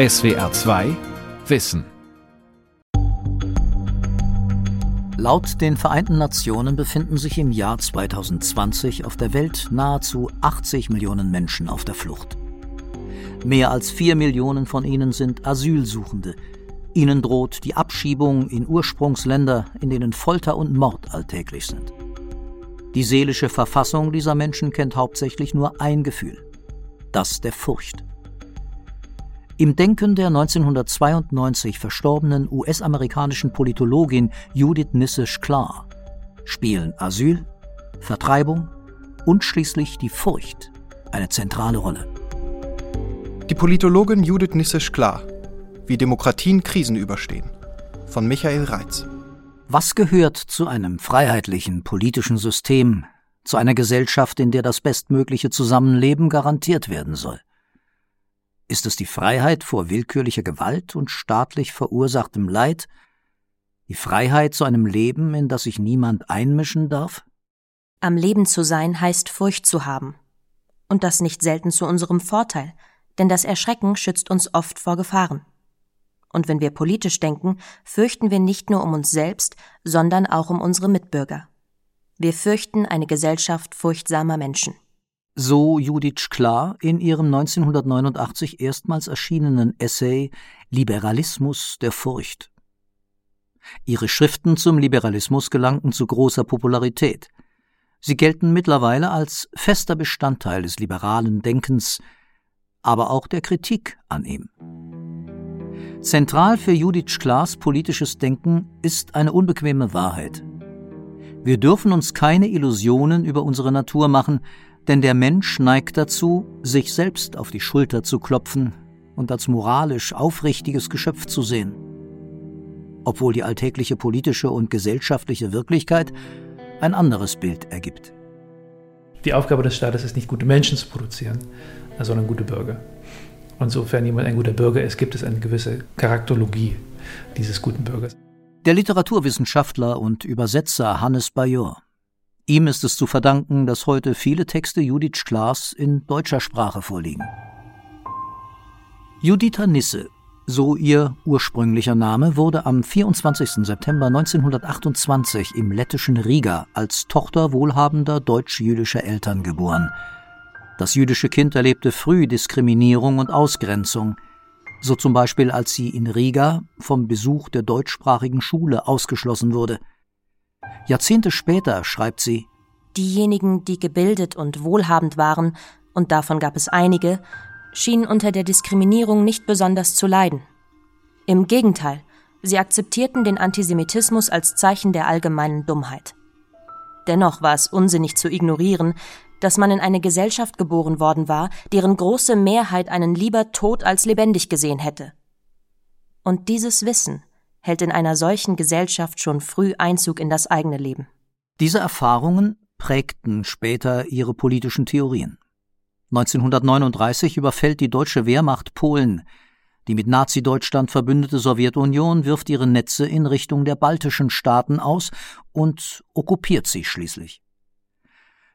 SWR 2 Wissen Laut den Vereinten Nationen befinden sich im Jahr 2020 auf der Welt nahezu 80 Millionen Menschen auf der Flucht. Mehr als vier Millionen von ihnen sind Asylsuchende. Ihnen droht die Abschiebung in Ursprungsländer, in denen Folter und Mord alltäglich sind. Die seelische Verfassung dieser Menschen kennt hauptsächlich nur ein Gefühl, das der Furcht. Im Denken der 1992 verstorbenen US-amerikanischen Politologin Judith Nissisch klar spielen Asyl, Vertreibung und schließlich die Furcht eine zentrale Rolle. Die Politologin Judith Nissisch klar Wie Demokratien Krisen überstehen von Michael Reitz. Was gehört zu einem freiheitlichen politischen System, zu einer Gesellschaft, in der das bestmögliche Zusammenleben garantiert werden soll? Ist es die Freiheit vor willkürlicher Gewalt und staatlich verursachtem Leid? Die Freiheit zu einem Leben, in das sich niemand einmischen darf? Am Leben zu sein heißt Furcht zu haben. Und das nicht selten zu unserem Vorteil, denn das Erschrecken schützt uns oft vor Gefahren. Und wenn wir politisch denken, fürchten wir nicht nur um uns selbst, sondern auch um unsere Mitbürger. Wir fürchten eine Gesellschaft furchtsamer Menschen. So Judith Klar in ihrem 1989 erstmals erschienenen Essay Liberalismus der Furcht. Ihre Schriften zum Liberalismus gelangten zu großer Popularität. Sie gelten mittlerweile als fester Bestandteil des liberalen Denkens, aber auch der Kritik an ihm. Zentral für Judith Klaas politisches Denken ist eine unbequeme Wahrheit. Wir dürfen uns keine Illusionen über unsere Natur machen, denn der Mensch neigt dazu, sich selbst auf die Schulter zu klopfen und als moralisch aufrichtiges Geschöpf zu sehen. Obwohl die alltägliche politische und gesellschaftliche Wirklichkeit ein anderes Bild ergibt. Die Aufgabe des Staates ist nicht, gute Menschen zu produzieren, sondern gute Bürger. Und sofern jemand ein guter Bürger ist, gibt es eine gewisse Charakterologie dieses guten Bürgers. Der Literaturwissenschaftler und Übersetzer Hannes Bajor Ihm ist es zu verdanken, dass heute viele Texte Judith Klaas in deutscher Sprache vorliegen. Juditha Nisse, so ihr ursprünglicher Name, wurde am 24. September 1928 im lettischen Riga als Tochter wohlhabender deutsch-jüdischer Eltern geboren. Das jüdische Kind erlebte früh Diskriminierung und Ausgrenzung, so zum Beispiel als sie in Riga vom Besuch der deutschsprachigen Schule ausgeschlossen wurde – Jahrzehnte später schreibt sie Diejenigen, die gebildet und wohlhabend waren, und davon gab es einige, schienen unter der Diskriminierung nicht besonders zu leiden. Im Gegenteil, sie akzeptierten den Antisemitismus als Zeichen der allgemeinen Dummheit. Dennoch war es unsinnig zu ignorieren, dass man in eine Gesellschaft geboren worden war, deren große Mehrheit einen lieber tot als lebendig gesehen hätte. Und dieses Wissen hält in einer solchen Gesellschaft schon früh Einzug in das eigene Leben. Diese Erfahrungen prägten später ihre politischen Theorien. 1939 überfällt die deutsche Wehrmacht Polen. Die mit Nazi-Deutschland verbündete Sowjetunion wirft ihre Netze in Richtung der baltischen Staaten aus und okkupiert sie schließlich.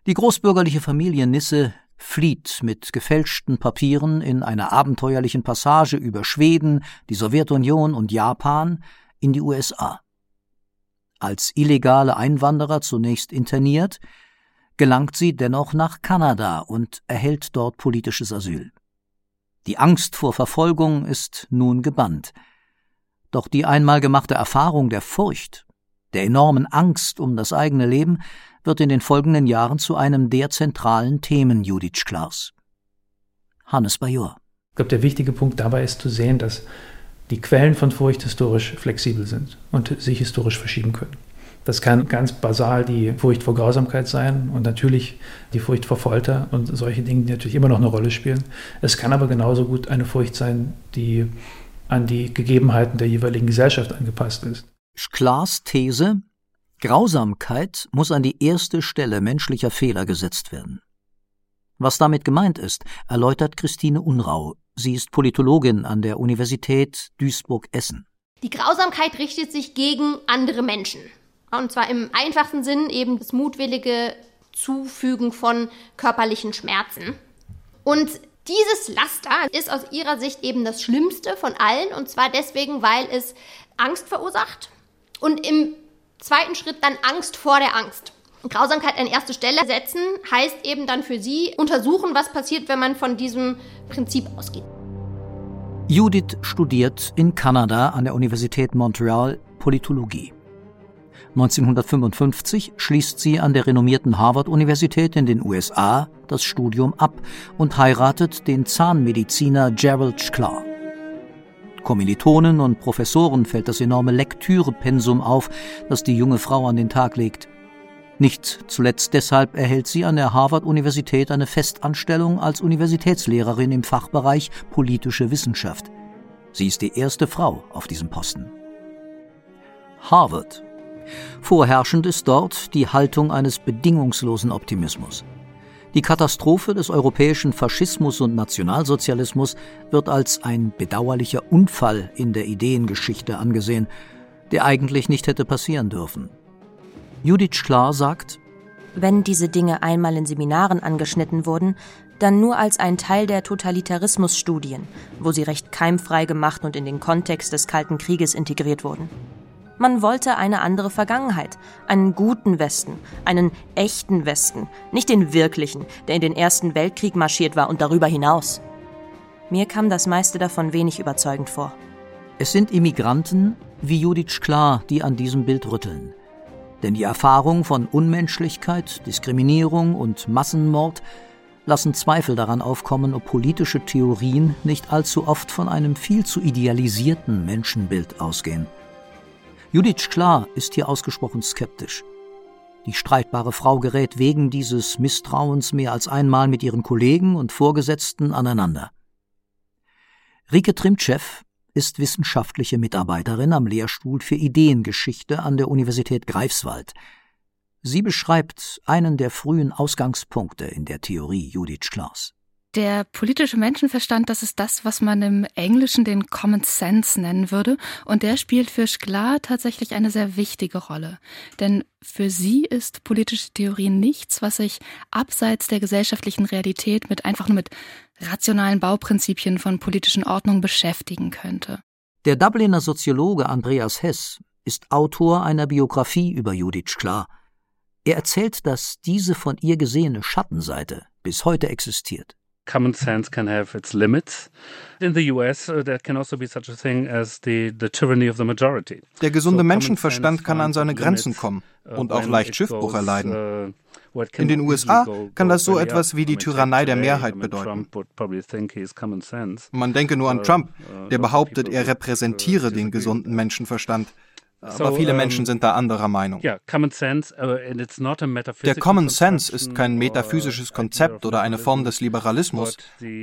Die großbürgerliche Familie Nisse flieht mit gefälschten Papieren in einer abenteuerlichen Passage über Schweden, die Sowjetunion und Japan in die USA. Als illegale Einwanderer zunächst interniert, gelangt sie dennoch nach Kanada und erhält dort politisches Asyl. Die Angst vor Verfolgung ist nun gebannt. Doch die einmal gemachte Erfahrung der Furcht, der enormen Angst um das eigene Leben, wird in den folgenden Jahren zu einem der zentralen Themen Judith Klaas. Hannes Bajor. Ich glaube, der wichtige Punkt dabei ist zu sehen, dass die Quellen von Furcht historisch flexibel sind und sich historisch verschieben können. Das kann ganz basal die Furcht vor Grausamkeit sein und natürlich die Furcht vor Folter und solche Dinge, die natürlich immer noch eine Rolle spielen. Es kann aber genauso gut eine Furcht sein, die an die Gegebenheiten der jeweiligen Gesellschaft angepasst ist. Klaas These, Grausamkeit muss an die erste Stelle menschlicher Fehler gesetzt werden. Was damit gemeint ist, erläutert Christine Unrau. Sie ist Politologin an der Universität Duisburg-Essen. Die Grausamkeit richtet sich gegen andere Menschen. Und zwar im einfachsten Sinn eben das mutwillige Zufügen von körperlichen Schmerzen. Und Dieses Laster ist aus ihrer Sicht eben das Schlimmste von allen und zwar deswegen, weil es Angst verursacht und im zweiten Schritt dann Angst vor der Angst. Grausamkeit an erste Stelle setzen heißt eben dann für sie untersuchen, was passiert, wenn man von diesem Prinzip ausgeht. Judith studiert in Kanada an der Universität Montreal Politologie. 1955 schließt sie an der renommierten Harvard-Universität in den USA das Studium ab und heiratet den Zahnmediziner Gerald Sklar. Kommilitonen und Professoren fällt das enorme Lektürepensum auf, das die junge Frau an den Tag legt. Nicht zuletzt deshalb erhält sie an der Harvard-Universität eine Festanstellung als Universitätslehrerin im Fachbereich politische Wissenschaft. Sie ist die erste Frau auf diesem Posten. Harvard Vorherrschend ist dort die Haltung eines bedingungslosen Optimismus. Die Katastrophe des europäischen Faschismus und Nationalsozialismus wird als ein bedauerlicher Unfall in der Ideengeschichte angesehen, der eigentlich nicht hätte passieren dürfen. Judith Sklar sagt, wenn diese Dinge einmal in Seminaren angeschnitten wurden, dann nur als ein Teil der Totalitarismusstudien, wo sie recht keimfrei gemacht und in den Kontext des Kalten Krieges integriert wurden. Man wollte eine andere Vergangenheit, einen guten Westen, einen echten Westen, nicht den wirklichen, der in den Ersten Weltkrieg marschiert war und darüber hinaus. Mir kam das meiste davon wenig überzeugend vor. Es sind Immigranten wie Judith Sklar, die an diesem Bild rütteln. Denn die Erfahrung von Unmenschlichkeit, Diskriminierung und Massenmord lassen Zweifel daran aufkommen, ob politische Theorien nicht allzu oft von einem viel zu idealisierten Menschenbild ausgehen. Judith Sklar ist hier ausgesprochen skeptisch. Die streitbare Frau gerät wegen dieses Misstrauens mehr als einmal mit ihren Kollegen und Vorgesetzten aneinander. Rike Trimtschew ist wissenschaftliche Mitarbeiterin am Lehrstuhl für Ideengeschichte an der Universität Greifswald. Sie beschreibt einen der frühen Ausgangspunkte in der Theorie Judith Sklars. Der politische Menschenverstand, das ist das, was man im Englischen den Common Sense nennen würde. Und der spielt für Sklar tatsächlich eine sehr wichtige Rolle. Denn für sie ist politische Theorie nichts, was sich abseits der gesellschaftlichen Realität mit einfach nur mit rationalen Bauprinzipien von politischen Ordnung beschäftigen könnte. Der Dubliner Soziologe Andreas Hess ist Autor einer Biografie über Judith Sklar. Er erzählt, dass diese von ihr gesehene Schattenseite bis heute existiert common sense can have its limits. In the US, uh, there can also be such a thing as the, the tyranny of the majority. Der gesunde so Menschenverstand kann an seine Grenzen kommen uh, und auch leicht Schiffbruch erleiden. Uh, In den USA kann das so etwas wie die Tyrannei der Mehrheit bedeuten. Man denke nur an Trump, der behauptet, er repräsentiere den gesunden Menschenverstand. Aber viele Menschen sind da anderer Meinung. Der Common Sense ist kein metaphysisches Konzept oder eine Form des Liberalismus,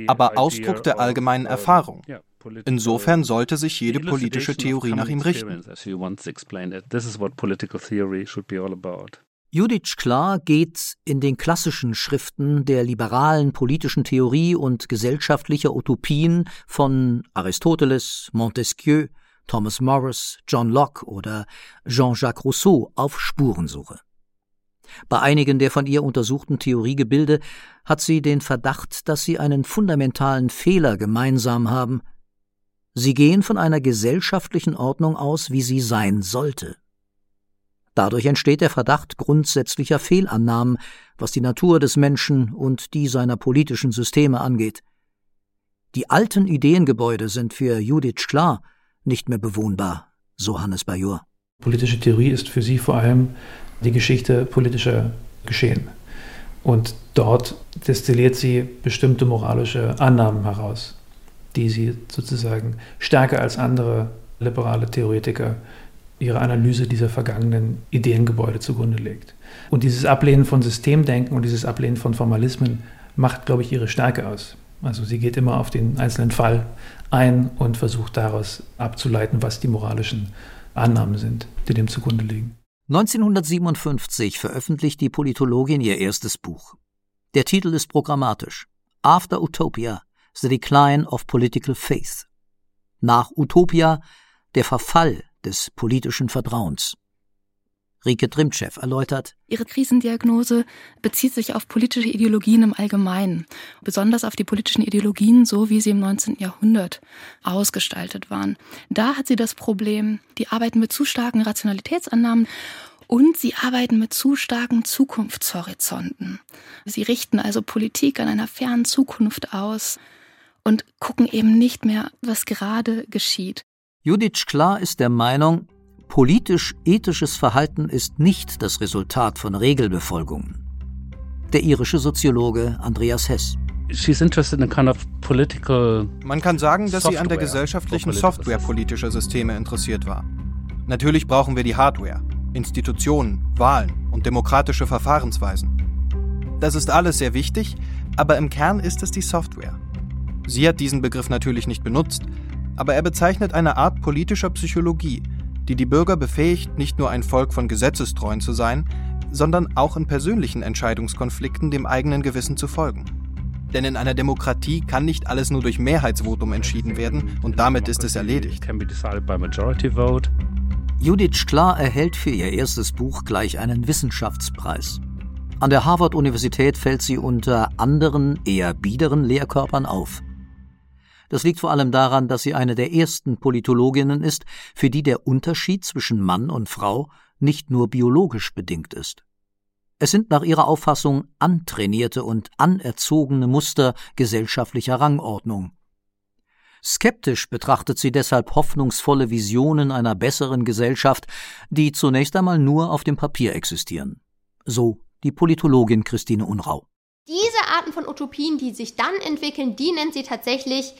aber Ausdruck der allgemeinen Erfahrung. Insofern sollte sich jede politische Theorie nach ihm richten. Judith Sklar geht in den klassischen Schriften der liberalen politischen Theorie und gesellschaftlicher Utopien von Aristoteles, Montesquieu, Thomas Morris, John Locke oder Jean-Jacques Rousseau auf Spurensuche. Bei einigen der von ihr untersuchten Theoriegebilde hat sie den Verdacht, dass sie einen fundamentalen Fehler gemeinsam haben. Sie gehen von einer gesellschaftlichen Ordnung aus, wie sie sein sollte. Dadurch entsteht der Verdacht grundsätzlicher Fehlannahmen, was die Natur des Menschen und die seiner politischen Systeme angeht. Die alten Ideengebäude sind für Judith klar, nicht mehr bewohnbar, so Hannes Bajor. Politische Theorie ist für sie vor allem die Geschichte politischer Geschehen. Und dort destilliert sie bestimmte moralische Annahmen heraus, die sie sozusagen stärker als andere liberale Theoretiker ihre Analyse dieser vergangenen Ideengebäude zugrunde legt. Und dieses Ablehnen von Systemdenken und dieses Ablehnen von Formalismen macht, glaube ich, ihre Stärke aus. Also sie geht immer auf den einzelnen Fall ein und versucht daraus abzuleiten, was die moralischen Annahmen sind, die dem zugrunde liegen. 1957 veröffentlicht die Politologin ihr erstes Buch. Der Titel ist programmatisch. After Utopia, The Decline of Political Faith. Nach Utopia, der Verfall des politischen Vertrauens. Rike Trimtschew erläutert. Ihre Krisendiagnose bezieht sich auf politische Ideologien im Allgemeinen, besonders auf die politischen Ideologien, so wie sie im 19. Jahrhundert ausgestaltet waren. Da hat sie das Problem, die arbeiten mit zu starken Rationalitätsannahmen und sie arbeiten mit zu starken Zukunftshorizonten. Sie richten also Politik an einer fernen Zukunft aus und gucken eben nicht mehr, was gerade geschieht. Judith Klar ist der Meinung, Politisch-ethisches Verhalten ist nicht das Resultat von Regelbefolgungen. Der irische Soziologe Andreas Hess. Man kann sagen, dass sie an der gesellschaftlichen Software politischer Systeme interessiert war. Natürlich brauchen wir die Hardware, Institutionen, Wahlen und demokratische Verfahrensweisen. Das ist alles sehr wichtig, aber im Kern ist es die Software. Sie hat diesen Begriff natürlich nicht benutzt, aber er bezeichnet eine Art politischer Psychologie, die die Bürger befähigt, nicht nur ein Volk von Gesetzestreuen zu sein, sondern auch in persönlichen Entscheidungskonflikten dem eigenen Gewissen zu folgen. Denn in einer Demokratie kann nicht alles nur durch Mehrheitsvotum entschieden werden und damit ist es erledigt. Judith Klar erhält für ihr erstes Buch gleich einen Wissenschaftspreis. An der Harvard-Universität fällt sie unter anderen, eher biederen Lehrkörpern auf. Das liegt vor allem daran, dass sie eine der ersten Politologinnen ist, für die der Unterschied zwischen Mann und Frau nicht nur biologisch bedingt ist. Es sind nach ihrer Auffassung antrainierte und anerzogene Muster gesellschaftlicher Rangordnung. Skeptisch betrachtet sie deshalb hoffnungsvolle Visionen einer besseren Gesellschaft, die zunächst einmal nur auf dem Papier existieren. So die Politologin Christine Unrau. Diese Arten von Utopien, die sich dann entwickeln, die nennt sie tatsächlich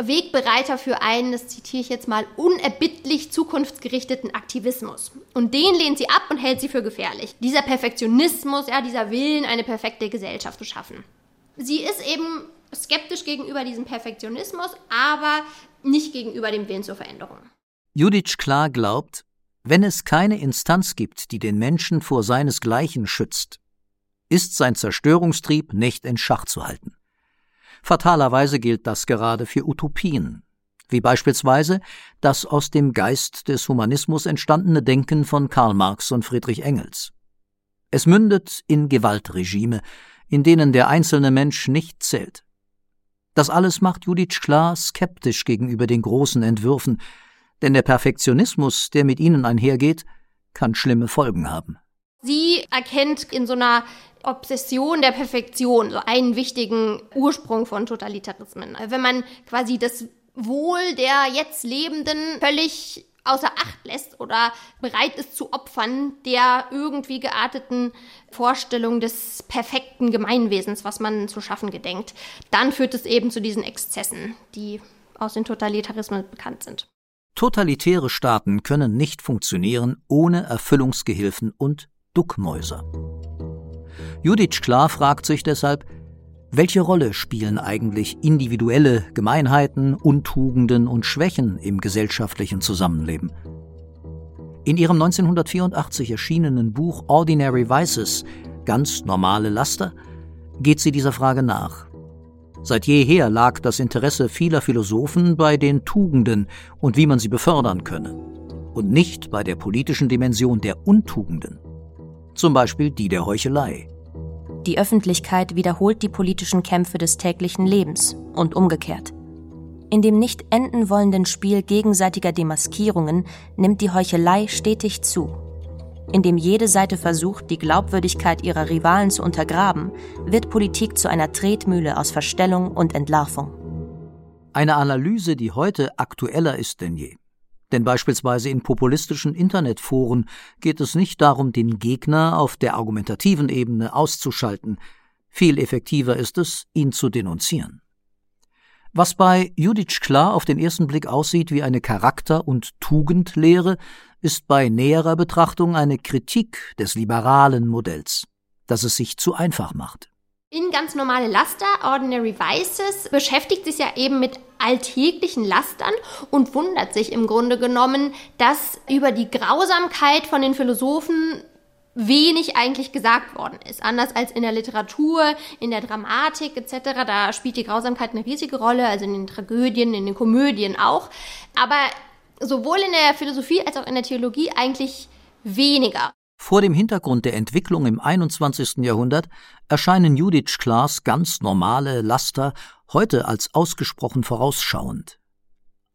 Wegbereiter für einen, das zitiere ich jetzt mal, unerbittlich zukunftsgerichteten Aktivismus. Und den lehnt sie ab und hält sie für gefährlich. Dieser Perfektionismus, ja, dieser Willen, eine perfekte Gesellschaft zu schaffen. Sie ist eben skeptisch gegenüber diesem Perfektionismus, aber nicht gegenüber dem Willen zur Veränderung. Judith Klar glaubt, wenn es keine Instanz gibt, die den Menschen vor seinesgleichen schützt, ist sein Zerstörungstrieb nicht in Schach zu halten. Fatalerweise gilt das gerade für Utopien, wie beispielsweise das aus dem Geist des Humanismus entstandene Denken von Karl Marx und Friedrich Engels. Es mündet in Gewaltregime, in denen der einzelne Mensch nicht zählt. Das alles macht Judith Klar skeptisch gegenüber den großen Entwürfen, denn der Perfektionismus, der mit ihnen einhergeht, kann schlimme Folgen haben. Sie erkennt in so einer Obsession der Perfektion so einen wichtigen Ursprung von Totalitarismen. Wenn man quasi das Wohl der jetzt Lebenden völlig außer Acht lässt oder bereit ist zu opfern der irgendwie gearteten Vorstellung des perfekten Gemeinwesens, was man zu schaffen gedenkt, dann führt es eben zu diesen Exzessen, die aus den Totalitarismen bekannt sind. Totalitäre Staaten können nicht funktionieren ohne Erfüllungsgehilfen und Duckmäuser. Judith Klar fragt sich deshalb, welche Rolle spielen eigentlich individuelle Gemeinheiten, Untugenden und Schwächen im gesellschaftlichen Zusammenleben? In ihrem 1984 erschienenen Buch Ordinary Vices, ganz normale Laster, geht sie dieser Frage nach. Seit jeher lag das Interesse vieler Philosophen bei den Tugenden und wie man sie befördern könne, und nicht bei der politischen Dimension der Untugenden, zum Beispiel die der Heuchelei. Die Öffentlichkeit wiederholt die politischen Kämpfe des täglichen Lebens und umgekehrt. In dem nicht enden wollenden Spiel gegenseitiger Demaskierungen nimmt die Heuchelei stetig zu. Indem jede Seite versucht, die Glaubwürdigkeit ihrer Rivalen zu untergraben, wird Politik zu einer Tretmühle aus Verstellung und Entlarvung. Eine Analyse, die heute aktueller ist denn je. Denn beispielsweise in populistischen Internetforen geht es nicht darum, den Gegner auf der argumentativen Ebene auszuschalten, viel effektiver ist es, ihn zu denunzieren. Was bei Judith Klar auf den ersten Blick aussieht wie eine Charakter- und Tugendlehre, ist bei näherer Betrachtung eine Kritik des liberalen Modells, das es sich zu einfach macht. In ganz normale Laster, Ordinary Vices, beschäftigt sich ja eben mit alltäglichen Lastern und wundert sich im Grunde genommen, dass über die Grausamkeit von den Philosophen wenig eigentlich gesagt worden ist. Anders als in der Literatur, in der Dramatik etc. Da spielt die Grausamkeit eine riesige Rolle, also in den Tragödien, in den Komödien auch. Aber sowohl in der Philosophie als auch in der Theologie eigentlich weniger. Vor dem Hintergrund der Entwicklung im 21. Jahrhundert erscheinen Judith Klaas ganz normale Laster heute als ausgesprochen vorausschauend.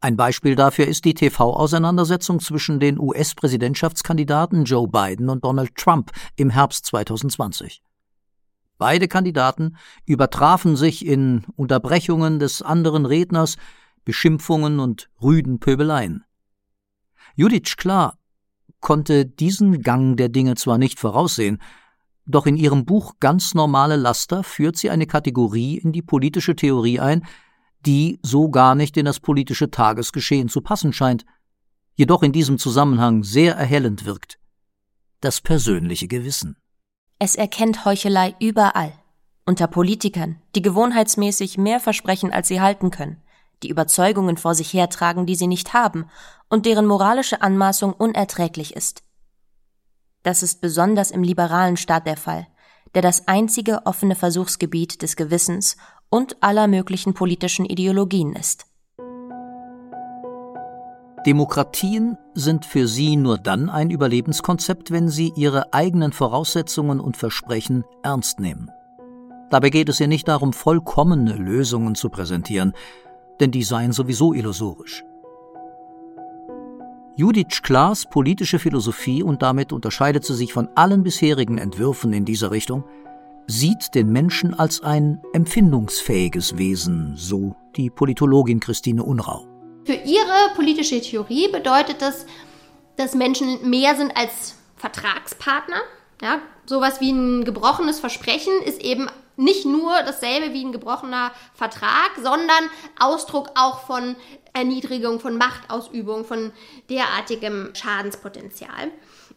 Ein Beispiel dafür ist die TV-Auseinandersetzung zwischen den US-Präsidentschaftskandidaten Joe Biden und Donald Trump im Herbst 2020. Beide Kandidaten übertrafen sich in Unterbrechungen des anderen Redners, Beschimpfungen und rüden Pöbeleien. Judith Klar konnte diesen Gang der Dinge zwar nicht voraussehen, doch in ihrem Buch Ganz normale Laster führt sie eine Kategorie in die politische Theorie ein, die so gar nicht in das politische Tagesgeschehen zu passen scheint, jedoch in diesem Zusammenhang sehr erhellend wirkt. Das persönliche Gewissen. Es erkennt Heuchelei überall. Unter Politikern, die gewohnheitsmäßig mehr versprechen, als sie halten können, die Überzeugungen vor sich hertragen, die sie nicht haben, und deren moralische Anmaßung unerträglich ist. Das ist besonders im liberalen Staat der Fall, der das einzige offene Versuchsgebiet des Gewissens und aller möglichen politischen Ideologien ist. Demokratien sind für sie nur dann ein Überlebenskonzept, wenn sie ihre eigenen Voraussetzungen und Versprechen ernst nehmen. Dabei geht es ihr nicht darum, vollkommene Lösungen zu präsentieren, denn die seien sowieso illusorisch. Judith Klaas politische Philosophie, und damit unterscheidet sie sich von allen bisherigen Entwürfen in dieser Richtung, sieht den Menschen als ein empfindungsfähiges Wesen, so die Politologin Christine Unrau. Für ihre politische Theorie bedeutet das, dass Menschen mehr sind als Vertragspartner. Ja, sowas wie ein gebrochenes Versprechen ist eben nicht nur dasselbe wie ein gebrochener Vertrag, sondern Ausdruck auch von Erniedrigung, von Machtausübung, von derartigem Schadenspotenzial.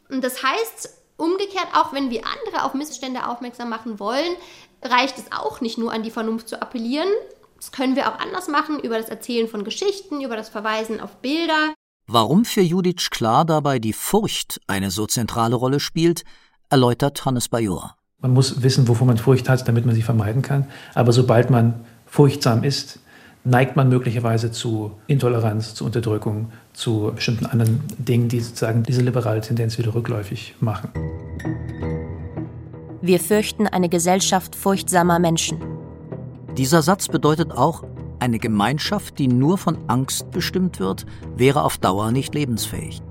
Und das heißt, umgekehrt, auch wenn wir andere auf Missstände aufmerksam machen wollen, reicht es auch nicht nur an die Vernunft zu appellieren, das können wir auch anders machen, über das Erzählen von Geschichten, über das Verweisen auf Bilder. Warum für Judith Klar dabei die Furcht eine so zentrale Rolle spielt, erläutert Hannes Bajor. Man muss wissen, wovor man Furcht hat, damit man sie vermeiden kann. Aber sobald man furchtsam ist, neigt man möglicherweise zu Intoleranz, zu Unterdrückung, zu bestimmten anderen Dingen, die sozusagen diese liberale Tendenz wieder rückläufig machen. Wir fürchten eine Gesellschaft furchtsamer Menschen. Dieser Satz bedeutet auch, eine Gemeinschaft, die nur von Angst bestimmt wird, wäre auf Dauer nicht lebensfähig.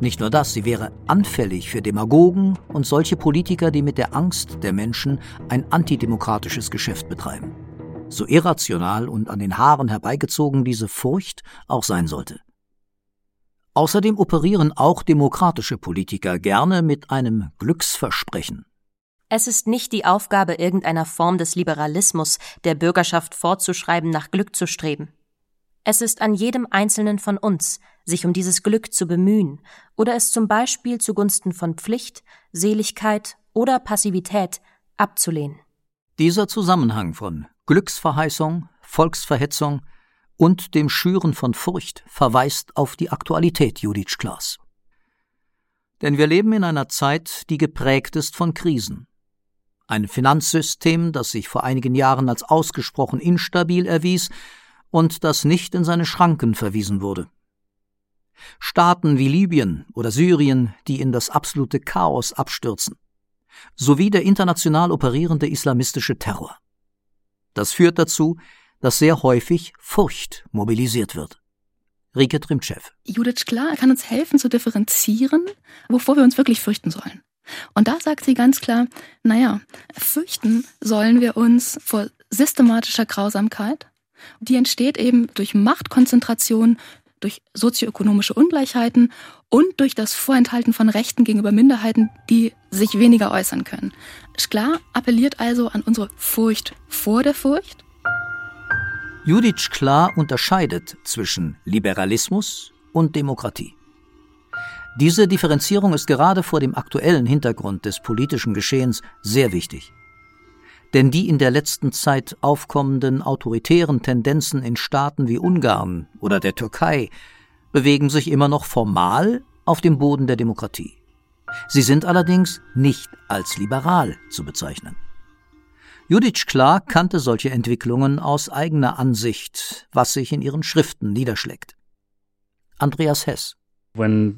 Nicht nur das, sie wäre anfällig für Demagogen und solche Politiker, die mit der Angst der Menschen ein antidemokratisches Geschäft betreiben. So irrational und an den Haaren herbeigezogen diese Furcht auch sein sollte. Außerdem operieren auch demokratische Politiker gerne mit einem Glücksversprechen. Es ist nicht die Aufgabe irgendeiner Form des Liberalismus, der Bürgerschaft vorzuschreiben, nach Glück zu streben. Es ist an jedem Einzelnen von uns, sich um dieses Glück zu bemühen oder es zum Beispiel zugunsten von Pflicht, Seligkeit oder Passivität abzulehnen. Dieser Zusammenhang von Glücksverheißung, Volksverhetzung und dem Schüren von Furcht verweist auf die Aktualität Judith Klaas. Denn wir leben in einer Zeit, die geprägt ist von Krisen. Ein Finanzsystem, das sich vor einigen Jahren als ausgesprochen instabil erwies und das nicht in seine Schranken verwiesen wurde. Staaten wie Libyen oder Syrien, die in das absolute Chaos abstürzen, sowie der international operierende islamistische Terror. Das führt dazu, dass sehr häufig Furcht mobilisiert wird. Rike Trimtschew. Judith Klar kann uns helfen zu differenzieren, wovor wir uns wirklich fürchten sollen. Und da sagt sie ganz klar, naja, fürchten sollen wir uns vor systematischer Grausamkeit. Die entsteht eben durch Machtkonzentration, durch sozioökonomische Ungleichheiten und durch das Vorenthalten von Rechten gegenüber Minderheiten, die sich weniger äußern können. Sklar appelliert also an unsere Furcht vor der Furcht. Judith Klar unterscheidet zwischen Liberalismus und Demokratie. Diese Differenzierung ist gerade vor dem aktuellen Hintergrund des politischen Geschehens sehr wichtig. Denn die in der letzten Zeit aufkommenden autoritären Tendenzen in Staaten wie Ungarn oder der Türkei bewegen sich immer noch formal auf dem Boden der Demokratie. Sie sind allerdings nicht als liberal zu bezeichnen. Judith Klar kannte solche Entwicklungen aus eigener Ansicht, was sich in ihren Schriften niederschlägt. Andreas Hess Wenn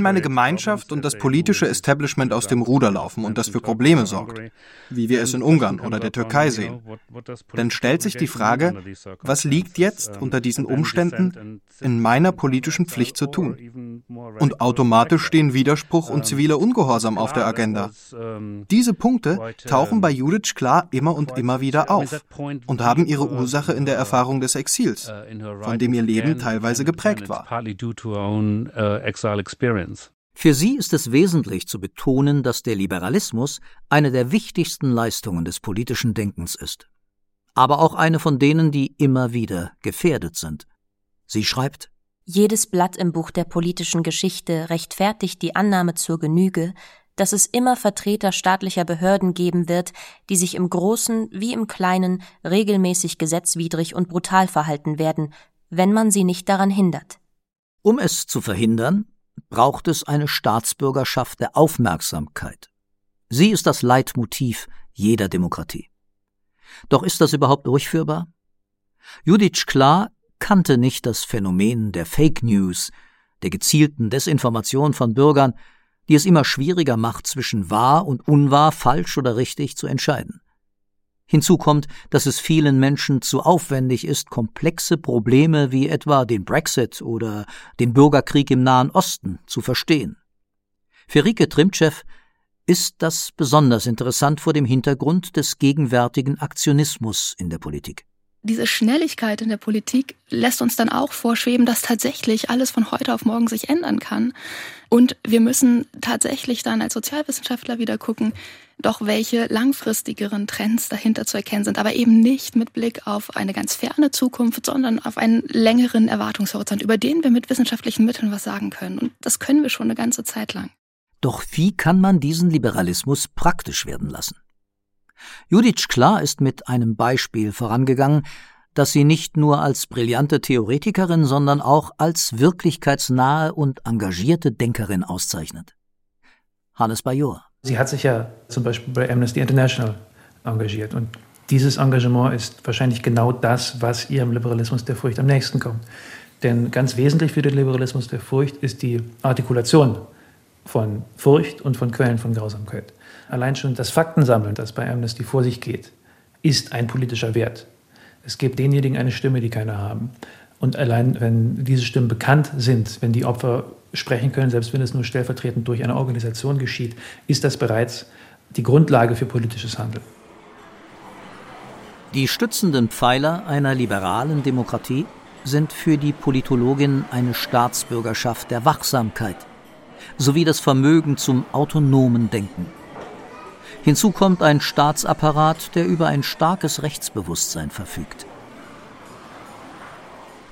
meine Gemeinschaft und das politische Establishment aus dem Ruder laufen und das für Probleme sorgt, wie wir es in Ungarn oder der Türkei sehen, dann stellt sich die Frage, was liegt jetzt unter diesen Umständen in meiner politischen Pflicht zu tun? Und automatisch stehen Widerspruch und ziviler Ungehorsam auf der Agenda. Diese Punkte tauchen bei Judith klar immer und immer wieder auf und haben ihre Ursache in der Erfahrung des Exils, von dem ihr Leben teilweise geprägt war. Für sie ist es wesentlich zu betonen, dass der Liberalismus eine der wichtigsten Leistungen des politischen Denkens ist, aber auch eine von denen, die immer wieder gefährdet sind. Sie schreibt Jedes Blatt im Buch der politischen Geschichte rechtfertigt die Annahme zur Genüge, dass es immer Vertreter staatlicher Behörden geben wird, die sich im Großen wie im Kleinen regelmäßig gesetzwidrig und brutal verhalten werden, wenn man sie nicht daran hindert. Um es zu verhindern, braucht es eine Staatsbürgerschaft der Aufmerksamkeit. Sie ist das Leitmotiv jeder Demokratie. Doch ist das überhaupt durchführbar? Judith Klar kannte nicht das Phänomen der Fake News, der gezielten Desinformation von Bürgern, die es immer schwieriger macht, zwischen wahr und unwahr, falsch oder richtig zu entscheiden. Hinzu kommt, dass es vielen Menschen zu aufwendig ist, komplexe Probleme wie etwa den Brexit oder den Bürgerkrieg im Nahen Osten zu verstehen. Für Rike Trimtschew ist das besonders interessant vor dem Hintergrund des gegenwärtigen Aktionismus in der Politik diese Schnelligkeit in der Politik lässt uns dann auch vorschweben, dass tatsächlich alles von heute auf morgen sich ändern kann. Und wir müssen tatsächlich dann als Sozialwissenschaftler wieder gucken, doch welche langfristigeren Trends dahinter zu erkennen sind, aber eben nicht mit Blick auf eine ganz ferne Zukunft, sondern auf einen längeren Erwartungshorizont, über den wir mit wissenschaftlichen Mitteln was sagen können. Und das können wir schon eine ganze Zeit lang. Doch wie kann man diesen Liberalismus praktisch werden lassen? Judith Klar ist mit einem Beispiel vorangegangen, das sie nicht nur als brillante Theoretikerin, sondern auch als wirklichkeitsnahe und engagierte Denkerin auszeichnet. Hannes Bajor. Sie hat sich ja zum Beispiel bei Amnesty International engagiert und dieses Engagement ist wahrscheinlich genau das, was ihrem Liberalismus der Furcht am nächsten kommt. Denn ganz wesentlich für den Liberalismus der Furcht ist die Artikulation von Furcht und von Quellen von Grausamkeit. Allein schon das Faktensammeln, das bei Amnesty vor sich geht, ist ein politischer Wert. Es gibt denjenigen eine Stimme, die keine haben. Und allein wenn diese Stimmen bekannt sind, wenn die Opfer sprechen können, selbst wenn es nur stellvertretend durch eine Organisation geschieht, ist das bereits die Grundlage für politisches Handeln. Die stützenden Pfeiler einer liberalen Demokratie sind für die Politologin eine Staatsbürgerschaft der Wachsamkeit sowie das Vermögen zum autonomen Denken. Hinzu kommt ein Staatsapparat, der über ein starkes Rechtsbewusstsein verfügt.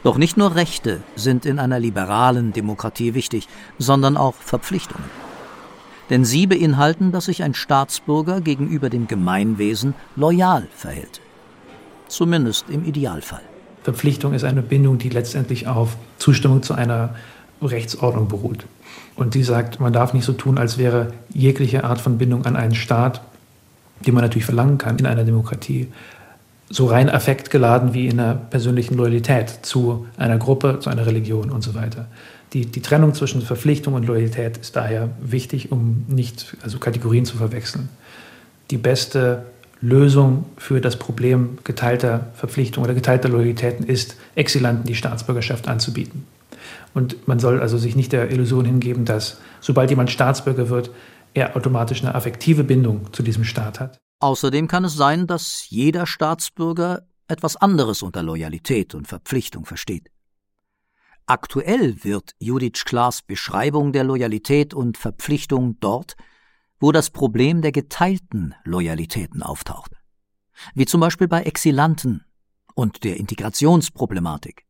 Doch nicht nur Rechte sind in einer liberalen Demokratie wichtig, sondern auch Verpflichtungen. Denn sie beinhalten, dass sich ein Staatsbürger gegenüber dem Gemeinwesen loyal verhält. Zumindest im Idealfall. Verpflichtung ist eine Bindung, die letztendlich auf Zustimmung zu einer Rechtsordnung beruht. Und die sagt, man darf nicht so tun, als wäre jegliche Art von Bindung an einen Staat, die man natürlich verlangen kann in einer Demokratie, so rein affektgeladen wie in einer persönlichen Loyalität zu einer Gruppe, zu einer Religion und so weiter. Die, die Trennung zwischen Verpflichtung und Loyalität ist daher wichtig, um nicht also Kategorien zu verwechseln. Die beste Lösung für das Problem geteilter Verpflichtung oder geteilter Loyalitäten ist, Exilanten die Staatsbürgerschaft anzubieten. Und man soll also sich nicht der Illusion hingeben, dass sobald jemand Staatsbürger wird, er automatisch eine affektive Bindung zu diesem Staat hat. Außerdem kann es sein, dass jeder Staatsbürger etwas anderes unter Loyalität und Verpflichtung versteht. Aktuell wird Judith Klaas Beschreibung der Loyalität und Verpflichtung dort, wo das Problem der geteilten Loyalitäten auftaucht. Wie zum Beispiel bei Exilanten und der Integrationsproblematik.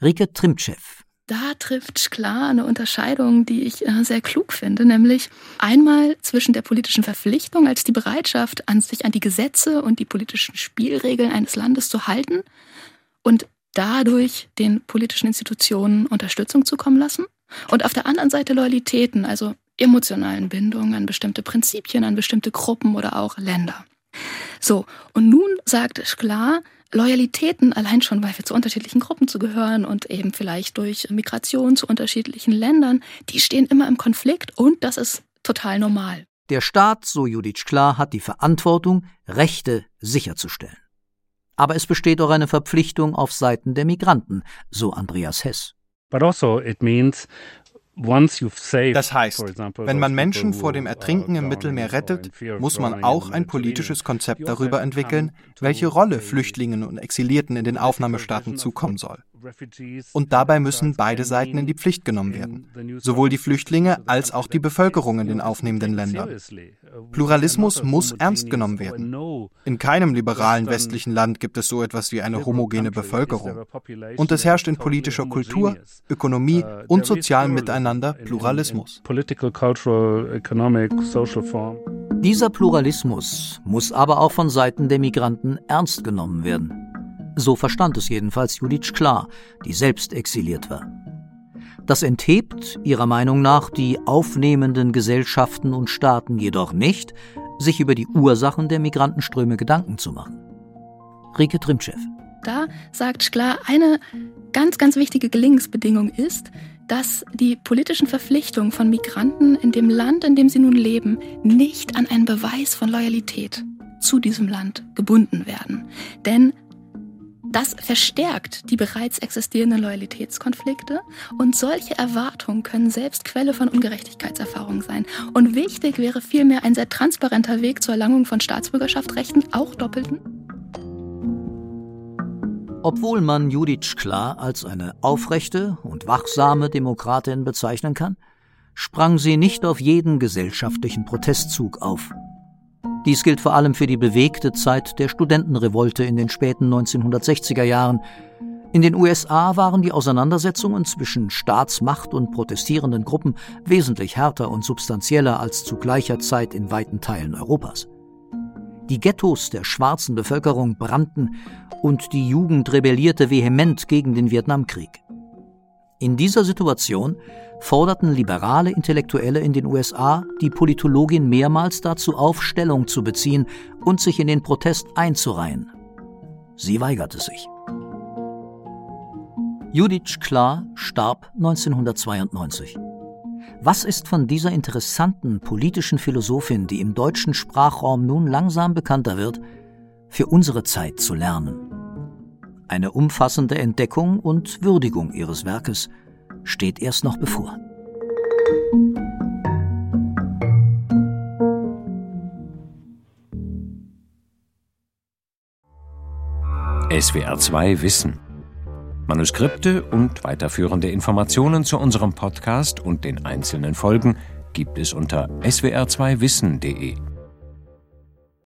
Rike Trimtschew da trifft klar eine Unterscheidung, die ich äh, sehr klug finde, nämlich einmal zwischen der politischen Verpflichtung als die Bereitschaft, an sich an die Gesetze und die politischen Spielregeln eines Landes zu halten und dadurch den politischen Institutionen Unterstützung zukommen lassen. Und auf der anderen Seite Loyalitäten, also emotionalen Bindungen an bestimmte Prinzipien, an bestimmte Gruppen oder auch Länder. So, und nun sagt Sklar, Loyalitäten, allein schon, weil wir zu unterschiedlichen Gruppen zu gehören und eben vielleicht durch Migration zu unterschiedlichen Ländern, die stehen immer im Konflikt und das ist total normal. Der Staat, so Judith Klar, hat die Verantwortung, Rechte sicherzustellen. Aber es besteht auch eine Verpflichtung auf Seiten der Migranten, so Andreas Hess. But also it means das heißt, wenn man Menschen vor dem Ertrinken im Mittelmeer rettet, muss man auch ein politisches Konzept darüber entwickeln, welche Rolle Flüchtlingen und Exilierten in den Aufnahmestaaten zukommen soll. Und dabei müssen beide Seiten in die Pflicht genommen werden, sowohl die Flüchtlinge als auch die Bevölkerung in den aufnehmenden Ländern. Pluralismus muss ernst genommen werden. In keinem liberalen westlichen Land gibt es so etwas wie eine homogene Bevölkerung. Und es herrscht in politischer Kultur, Ökonomie und sozialem Miteinander Pluralismus. Dieser Pluralismus muss aber auch von Seiten der Migranten ernst genommen werden. So verstand es jedenfalls Judith klar, die selbst exiliert war. Das enthebt, ihrer Meinung nach, die aufnehmenden Gesellschaften und Staaten jedoch nicht, sich über die Ursachen der Migrantenströme Gedanken zu machen. Rike Trimtschew. Da sagt Sklar, eine ganz, ganz wichtige Gelingensbedingung ist, dass die politischen Verpflichtungen von Migranten in dem Land, in dem sie nun leben, nicht an einen Beweis von Loyalität zu diesem Land gebunden werden. Denn das verstärkt die bereits existierenden Loyalitätskonflikte und solche Erwartungen können selbst Quelle von Ungerechtigkeitserfahrungen sein. Und wichtig wäre vielmehr ein sehr transparenter Weg zur Erlangung von Staatsbürgerschaftsrechten, auch doppelten. Obwohl man Judith klar als eine aufrechte und wachsame Demokratin bezeichnen kann, sprang sie nicht auf jeden gesellschaftlichen Protestzug auf. Dies gilt vor allem für die bewegte Zeit der Studentenrevolte in den späten 1960er Jahren. In den USA waren die Auseinandersetzungen zwischen Staatsmacht und protestierenden Gruppen wesentlich härter und substanzieller als zu gleicher Zeit in weiten Teilen Europas. Die Ghettos der schwarzen Bevölkerung brannten und die Jugend rebellierte vehement gegen den Vietnamkrieg. In dieser Situation forderten liberale Intellektuelle in den USA die Politologin mehrmals dazu auf, Stellung zu beziehen und sich in den Protest einzureihen. Sie weigerte sich. Judith Klar starb 1992. Was ist von dieser interessanten politischen Philosophin, die im deutschen Sprachraum nun langsam bekannter wird, für unsere Zeit zu lernen? Eine umfassende Entdeckung und Würdigung ihres Werkes steht erst noch bevor. SWR 2 Wissen. Manuskripte und weiterführende Informationen zu unserem Podcast und den einzelnen Folgen gibt es unter swr2wissen.de.